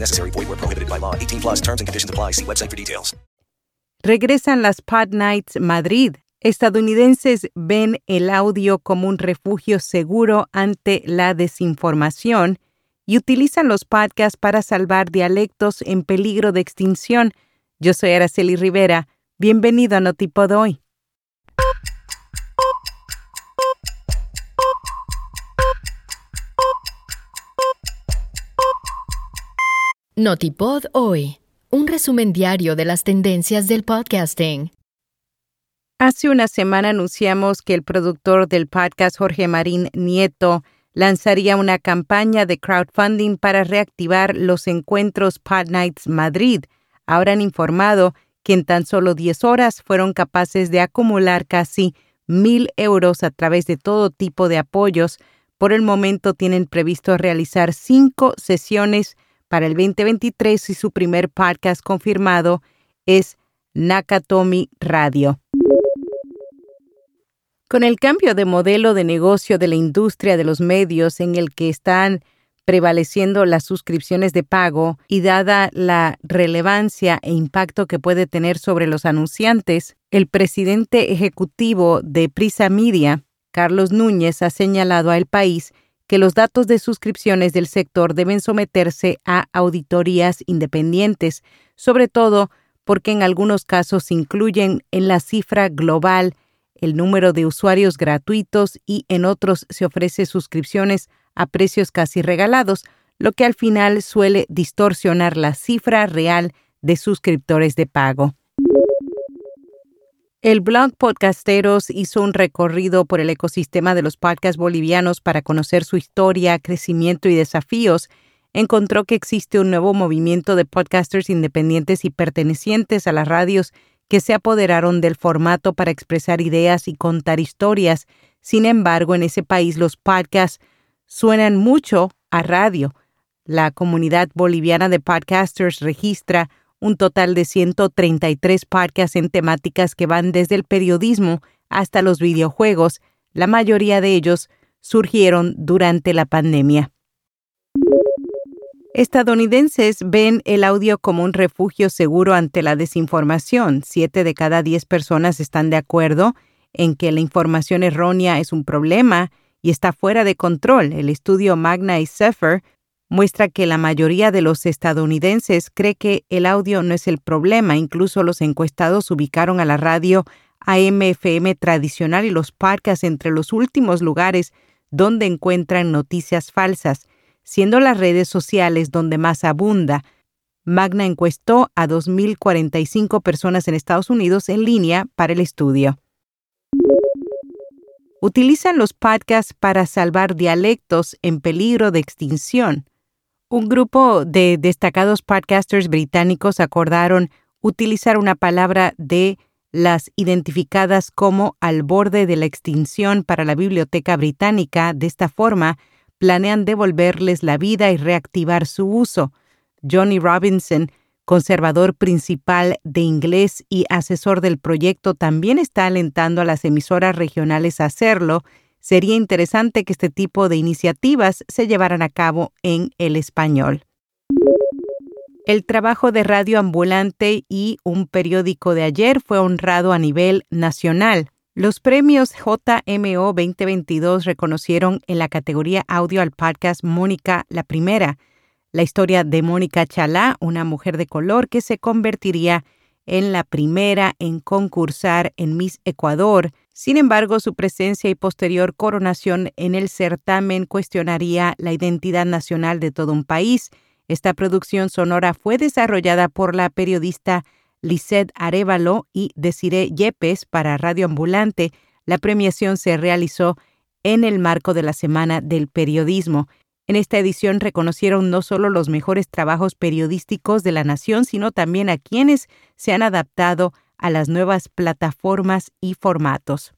Necessary. Prohibited by law. 18 plus terms and conditions apply. See website for details. Regresan las Pod Nights Madrid. Estadounidenses ven el audio como un refugio seguro ante la desinformación y utilizan los podcasts para salvar dialectos en peligro de extinción. Yo soy Araceli Rivera. Bienvenido a Notipod hoy. Notipod hoy, un resumen diario de las tendencias del podcasting. Hace una semana anunciamos que el productor del podcast Jorge Marín Nieto lanzaría una campaña de crowdfunding para reactivar los encuentros Pod Nights Madrid. Ahora han informado que en tan solo 10 horas fueron capaces de acumular casi mil euros a través de todo tipo de apoyos. Por el momento tienen previsto realizar cinco sesiones para el 2023 y su primer podcast confirmado es Nakatomi Radio. Con el cambio de modelo de negocio de la industria de los medios en el que están prevaleciendo las suscripciones de pago y dada la relevancia e impacto que puede tener sobre los anunciantes, el presidente ejecutivo de Prisa Media, Carlos Núñez, ha señalado al país que los datos de suscripciones del sector deben someterse a auditorías independientes, sobre todo porque en algunos casos incluyen en la cifra global el número de usuarios gratuitos y en otros se ofrece suscripciones a precios casi regalados, lo que al final suele distorsionar la cifra real de suscriptores de pago. El blog Podcasteros hizo un recorrido por el ecosistema de los podcasts bolivianos para conocer su historia, crecimiento y desafíos. Encontró que existe un nuevo movimiento de podcasters independientes y pertenecientes a las radios que se apoderaron del formato para expresar ideas y contar historias. Sin embargo, en ese país los podcasts suenan mucho a radio. La comunidad boliviana de podcasters registra un total de 133 podcasts en temáticas que van desde el periodismo hasta los videojuegos. La mayoría de ellos surgieron durante la pandemia. Estadounidenses ven el audio como un refugio seguro ante la desinformación. Siete de cada diez personas están de acuerdo en que la información errónea es un problema y está fuera de control. El estudio Magna y Zephyr muestra que la mayoría de los estadounidenses cree que el audio no es el problema. Incluso los encuestados ubicaron a la radio AM/FM tradicional y los podcasts entre los últimos lugares donde encuentran noticias falsas, siendo las redes sociales donde más abunda. Magna encuestó a 2.045 personas en Estados Unidos en línea para el estudio. Utilizan los podcasts para salvar dialectos en peligro de extinción. Un grupo de destacados podcasters británicos acordaron utilizar una palabra de las identificadas como al borde de la extinción para la Biblioteca Británica. De esta forma, planean devolverles la vida y reactivar su uso. Johnny Robinson, conservador principal de inglés y asesor del proyecto, también está alentando a las emisoras regionales a hacerlo. Sería interesante que este tipo de iniciativas se llevaran a cabo en el español. El trabajo de Radio Ambulante y un periódico de ayer fue honrado a nivel nacional. Los premios JMO 2022 reconocieron en la categoría audio al podcast Mónica la Primera, la historia de Mónica Chalá, una mujer de color que se convertiría en la primera en concursar en Miss Ecuador. Sin embargo, su presencia y posterior coronación en el certamen cuestionaría la identidad nacional de todo un país. Esta producción sonora fue desarrollada por la periodista Lisette Arevalo y Desiree Yepes para Radio Ambulante. La premiación se realizó en el marco de la Semana del Periodismo. En esta edición reconocieron no solo los mejores trabajos periodísticos de la nación, sino también a quienes se han adaptado a las nuevas plataformas y formatos.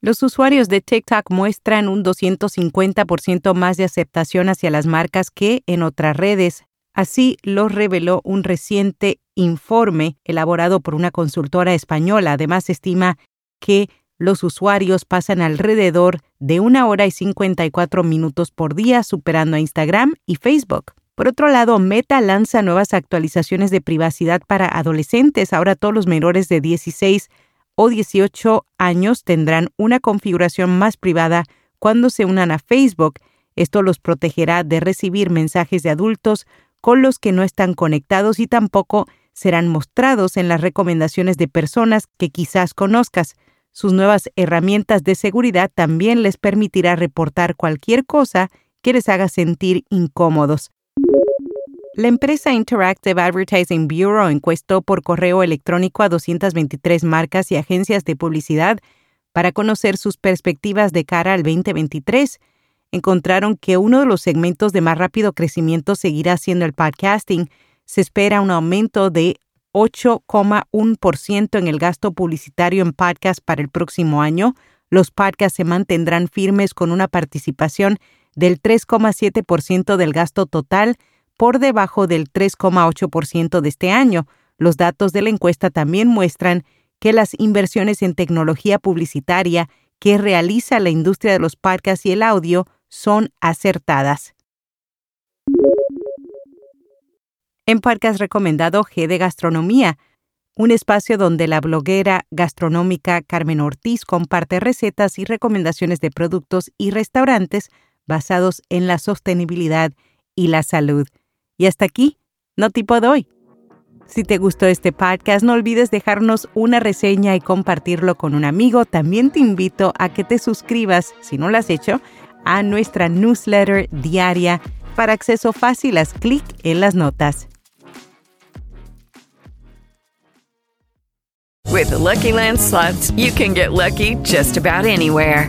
Los usuarios de TikTok muestran un 250% más de aceptación hacia las marcas que en otras redes. Así lo reveló un reciente informe elaborado por una consultora española. Además, estima que los usuarios pasan alrededor de una hora y 54 minutos por día, superando a Instagram y Facebook. Por otro lado, Meta lanza nuevas actualizaciones de privacidad para adolescentes. Ahora todos los menores de 16 o 18 años tendrán una configuración más privada cuando se unan a Facebook. Esto los protegerá de recibir mensajes de adultos con los que no están conectados y tampoco serán mostrados en las recomendaciones de personas que quizás conozcas. Sus nuevas herramientas de seguridad también les permitirá reportar cualquier cosa que les haga sentir incómodos. La empresa Interactive Advertising Bureau encuestó por correo electrónico a 223 marcas y agencias de publicidad para conocer sus perspectivas de cara al 2023. Encontraron que uno de los segmentos de más rápido crecimiento seguirá siendo el podcasting. Se espera un aumento de 8,1% en el gasto publicitario en podcast para el próximo año. Los podcasts se mantendrán firmes con una participación del 3,7% del gasto total, por debajo del 3,8% de este año. Los datos de la encuesta también muestran que las inversiones en tecnología publicitaria que realiza la industria de los podcasts y el audio son acertadas. En podcast recomendado G de Gastronomía, un espacio donde la bloguera gastronómica Carmen Ortiz comparte recetas y recomendaciones de productos y restaurantes basados en la sostenibilidad y la salud. Y hasta aquí, no tipo doy. Si te gustó este podcast, no olvides dejarnos una reseña y compartirlo con un amigo. También te invito a que te suscribas, si no lo has hecho, a nuestra newsletter diaria para acceso fácil. Haz clic en las notas. With Lucky Land slots, you can get lucky just about anywhere.